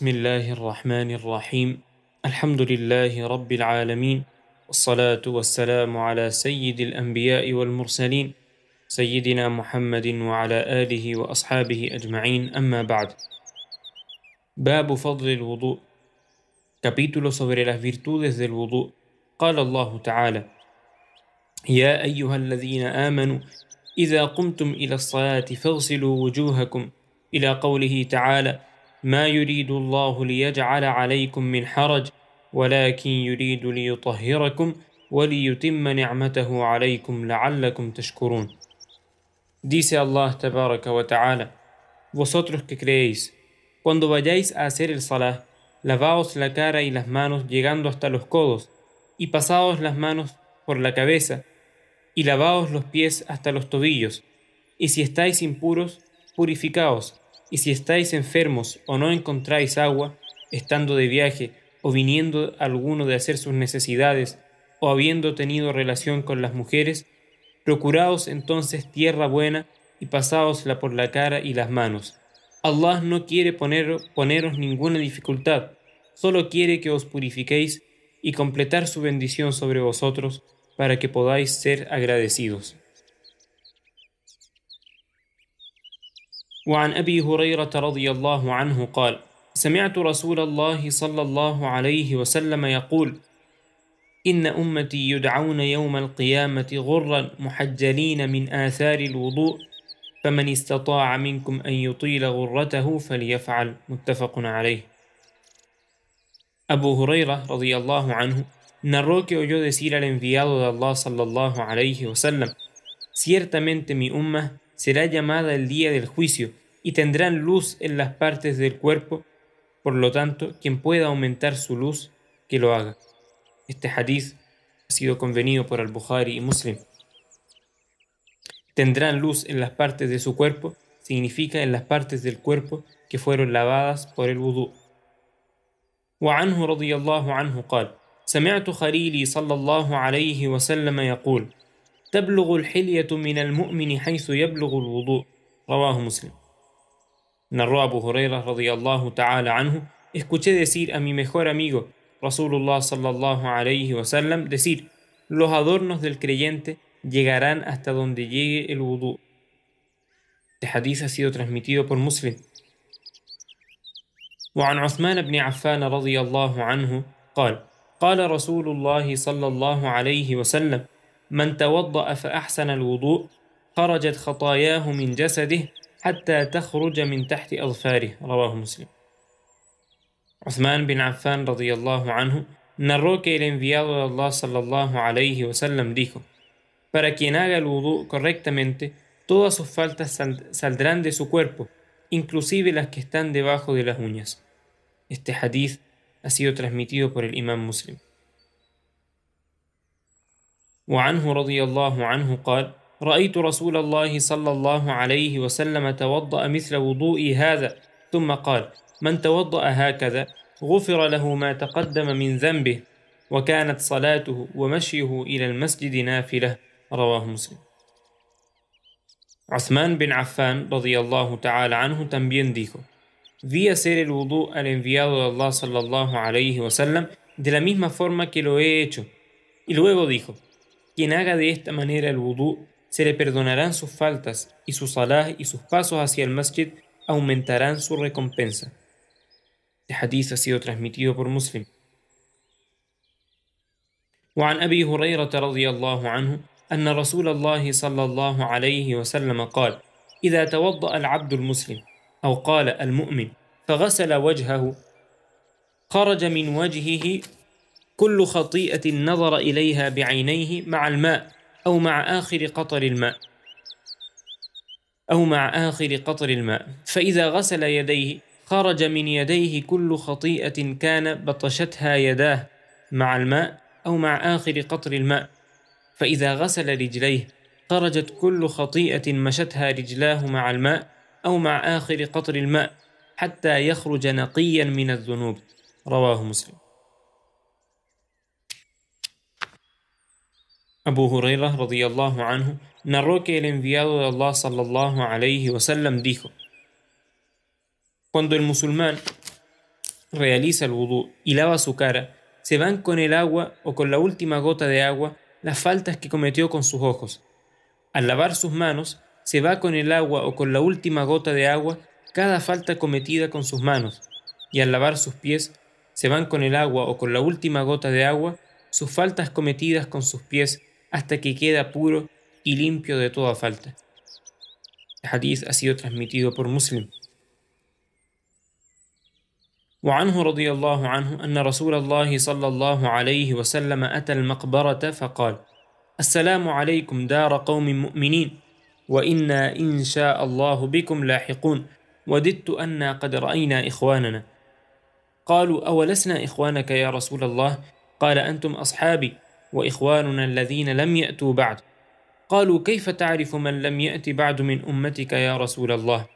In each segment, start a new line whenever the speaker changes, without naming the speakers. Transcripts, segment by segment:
بسم الله الرحمن الرحيم. الحمد لله رب العالمين والصلاة والسلام على سيد الأنبياء والمرسلين سيدنا محمد وعلى آله وأصحابه أجمعين أما بعد. باب فضل الوضوء. Capítulo sobre las virtudes del. قال الله تعالى: يا أيها الذين آمنوا إذا قمتم إلى الصلاة فاغسلوا وجوهكم. إلى قوله تعالى: ما يريد الله ليجعل عليكم من حرج ولكن يريد ليطهركم وليتم نعمته عليكم لعلكم تشكرون. Dice Allah tabaraka wa ta'ala: Vosotros que creéis, cuando vayáis a hacer el salah, lavaos la cara y las manos llegando hasta los codos, y pasaos las manos por la cabeza, y lavaos los pies hasta los tobillos, y si estáis impuros, purificaos, y si estáis enfermos o no encontráis agua, estando de viaje o viniendo alguno de hacer sus necesidades, o habiendo tenido relación con las mujeres, procuraos entonces tierra buena y pasaosla por la cara y las manos Allah no quiere poner, poneros ninguna dificultad, solo quiere que os purifiquéis y completar su bendición sobre vosotros para que podáis ser agradecidos. وعن أبي هريرة رضي الله عنه قال سمعت رسول الله صلى الله عليه وسلم يقول إن أمتي يدعون يوم القيامة غرا محجلين من آثار الوضوء فمن استطاع منكم أن يطيل غرته فليفعل. متفق عليه. Abu Huraira radiyallahu anhu narró que oyó decir al enviado de Allah sallallahu alayhi wasallam Ciertamente mi umma será llamada el día del juicio y tendrán luz en las partes del cuerpo, por lo tanto, quien pueda aumentar su luz, que lo haga. Este hadith ha sido convenido por al-Bukhari y Muslim tendrán luz en las partes de su cuerpo, significa en las partes del cuerpo que fueron lavadas por el vudú. وعنه رضي الله عنه قال سمعت خليلي صلى الله عليه وسلم يقول تبلغ الحلية من المؤمن حيث يبلغ الوضوء رواه مسلم Narró Abu Huraira radiyallahu ta'ala anhu, escuché decir a mi mejor amigo, Rasulullah sallallahu alayhi wa sallam, decir, los adornos del creyente llegarán hasta donde llegue el vudú. Este hadith ha sido transmitido por Muslim. وعن عثمان بن عفان رضي الله عنه قال قال رسول الله صلى الله عليه وسلم من توضأ فأحسن الوضوء خرجت خطاياه من جسده حتى تخرج من تحت أظفاره رواه مسلم Uthman bin Affan radiyallahu anhu narró que el enviado de Allah sallallahu alayhi wasallam dijo Para quien haga el vudú correctamente, todas sus faltas saldrán de su cuerpo, inclusive las que están debajo de las uñas. Este hadith ha sido transmitido por el imam muslim. وعنه رضي الله عنه قال رأيت رسول الله صلى الله عليه وسلم توضأ مثل وضوئي هذا، ثم قال: من توضأ هكذا غفر له ما تقدم من ذنبه، وكانت صلاته ومشيه إلى المسجد نافلة، رواه مسلم. عثمان بن عفان رضي الله تعالى عنه también dijo: Vi hacer el wudu al صلى الله عليه وسلم de la misma forma que lo he hecho. Y luego dijo: Quien haga de esta manera el wudu se le perdonarán sus faltas y sus salah y sus pasos hacia el masjid aumentarán su recompensa. Este hadith ha sido transmitido por Muslim. وعن أبي هريرة رضي الله عنه أن رسول الله صلى الله عليه وسلم قال إذا توضأ العبد المسلم أو قال المؤمن فغسل وجهه خرج من وجهه كل خطيئة نظر إليها بعينيه مع الماء أو مع آخر قطر الماء. أو مع آخر قطر الماء. فإذا غسل يديه خرج من يديه كل خطيئة كان بطشتها يداه مع الماء أو مع آخر قطر الماء. فإذا غسل رجليه خرجت كل خطيئة مشتها رجلاه مع الماء أو مع آخر قطر الماء حتى يخرج نقيا من الذنوب. رواه مسلم. Abu Huraira radiyallahu anhu narró que el enviado de Allah sallallahu alayhi wasallam dijo: Cuando el musulmán realiza el wudú y lava su cara, se van con el agua o con la última gota de agua las faltas que cometió con sus ojos. Al lavar sus manos, se va con el agua o con la última gota de agua cada falta cometida con sus manos, y al lavar sus pies, se van con el agua o con la última gota de agua sus faltas cometidas con sus pies hasta que queda puro y limpio de toda falta. El hadith ha sido transmitido por Muslim. وعنه رضي الله عنه أن رسول الله صلى الله عليه وسلم أتى المقبرة فقال السلام عليكم دار قوم مؤمنين وإنا إن شاء الله بكم لاحقون وددت أنا قد رأينا إخواننا قالوا أولسنا إخوانك يا رسول الله قال أنتم أصحابي وإخواننا الذين لم يأتوا بعد. قالوا كيف تعرف من لم يأت بعد من أمتك يا رسول الله؟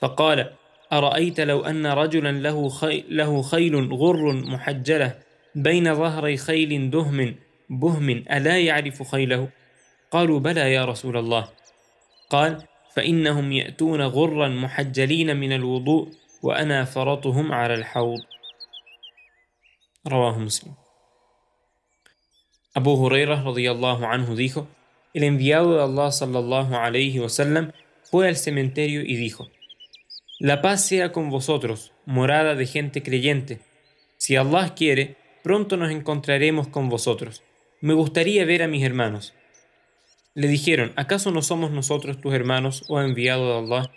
فقال أرأيت لو أن رجلا له, خي له خيل غر محجلة بين ظهري خيل دهم بهم ألا يعرف خيله؟ قالوا بلى يا رسول الله. قال فإنهم يأتون غرا محجلين من الوضوء وأنا فرطهم على الحوض. رواه مسلم. Abu Huraira radiyallahu anhu dijo, el enviado de Allah sallallahu alayhi wasallam fue al cementerio y dijo, La paz sea con vosotros, morada de gente creyente. Si Allah quiere, pronto nos encontraremos con vosotros. Me gustaría ver a mis hermanos. Le dijeron, ¿acaso no somos nosotros tus hermanos, oh enviado de Allah?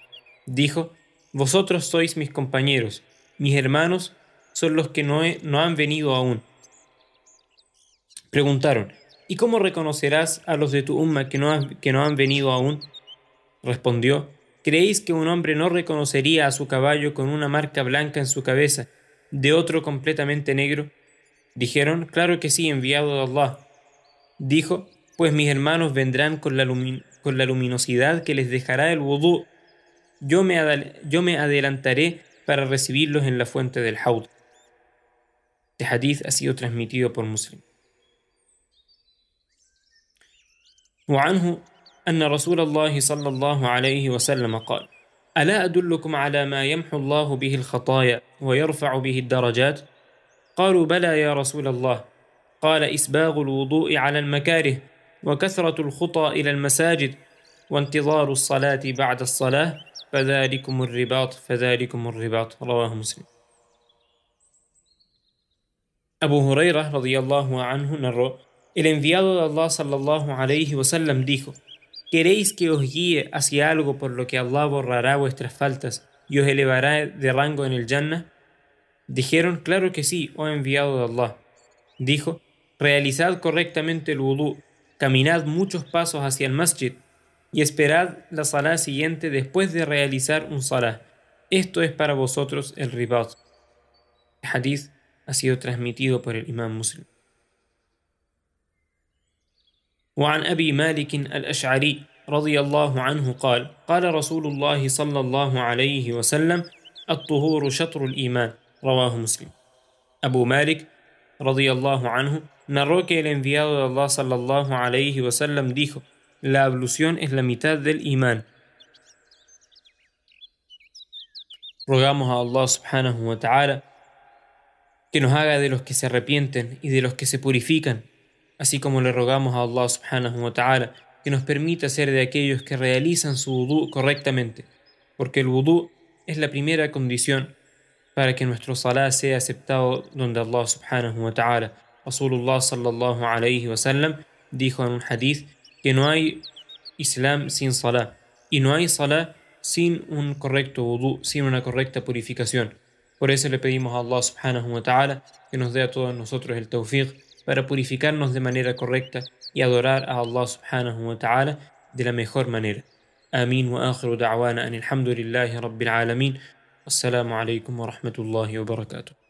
Dijo, Vosotros sois mis compañeros, mis hermanos son los que no, no han venido aún. Preguntaron, ¿y cómo reconocerás a los de tu umma que no, que no han venido aún? Respondió, ¿creéis que un hombre no reconocería a su caballo con una marca blanca en su cabeza, de otro completamente negro? Dijeron, claro que sí, enviado de Allah. Dijo, pues mis hermanos vendrán con la, con la luminosidad que les dejará el vudú. Yo me, yo me adelantaré para recibirlos en la fuente del Haud. Este hadith ha sido transmitido por Muslim. وعنه أن رسول الله صلى الله عليه وسلم قال ألا أدلكم على ما يمحو الله به الخطايا ويرفع به الدرجات؟ قالوا بلى يا رسول الله. قال إسباغ الوضوء على المكاره وكثرة الخطى إلى المساجد وانتظار الصلاة بعد الصلاة فذلكم الرباط فذلكم الرباط. رواه مسلم. أبو هريرة رضي الله عنه narró El enviado de Allah sallallahu alayhi wasallam dijo, ¿Queréis que os guíe hacia algo por lo que Allah borrará vuestras faltas y os elevará de rango en el Jannah? Dijeron, claro que sí, oh enviado de Allah. Dijo, realizad correctamente el wudu, caminad muchos pasos hacia el masjid y esperad la salah siguiente después de realizar un salah. Esto es para vosotros el ribat. El hadith ha sido transmitido por el imam muslim. وعن أبي مالك الأشعري رضي الله عنه قال قال رسول الله صلى الله عليه وسلم الطهور شطر الإيمان رواه مسلم أبو مالك رضي الله عنه narró que el enviado de Allah sallallahu alayhi wasallam dijo la ablución es la mitad del imán rogamos a Allah subhanahu wa ta'ala que nos haga de los que se arrepienten y de los que se purifican así como le rogamos a Allah subhanahu wa ta'ala que nos permita ser de aquellos que realizan su wudú correctamente, porque el wudú es la primera condición para que nuestro salah sea aceptado donde Allah subhanahu wa ta'ala. Rasulullah sallallahu alayhi wa sallam dijo en un hadith que no hay Islam sin salah y no hay salah sin un correcto wudú, sin una correcta purificación. Por eso le pedimos a Allah subhanahu wa ta'ala que nos dé a todos nosotros el tawfiq para purificarnos de manera correcta y adorar a Allah subhanahu wa ta'ala de la mejor manera. آمين وآخر دعوانا أن الحمد لله رب العالمين والسلام عليكم ورحمة الله وبركاته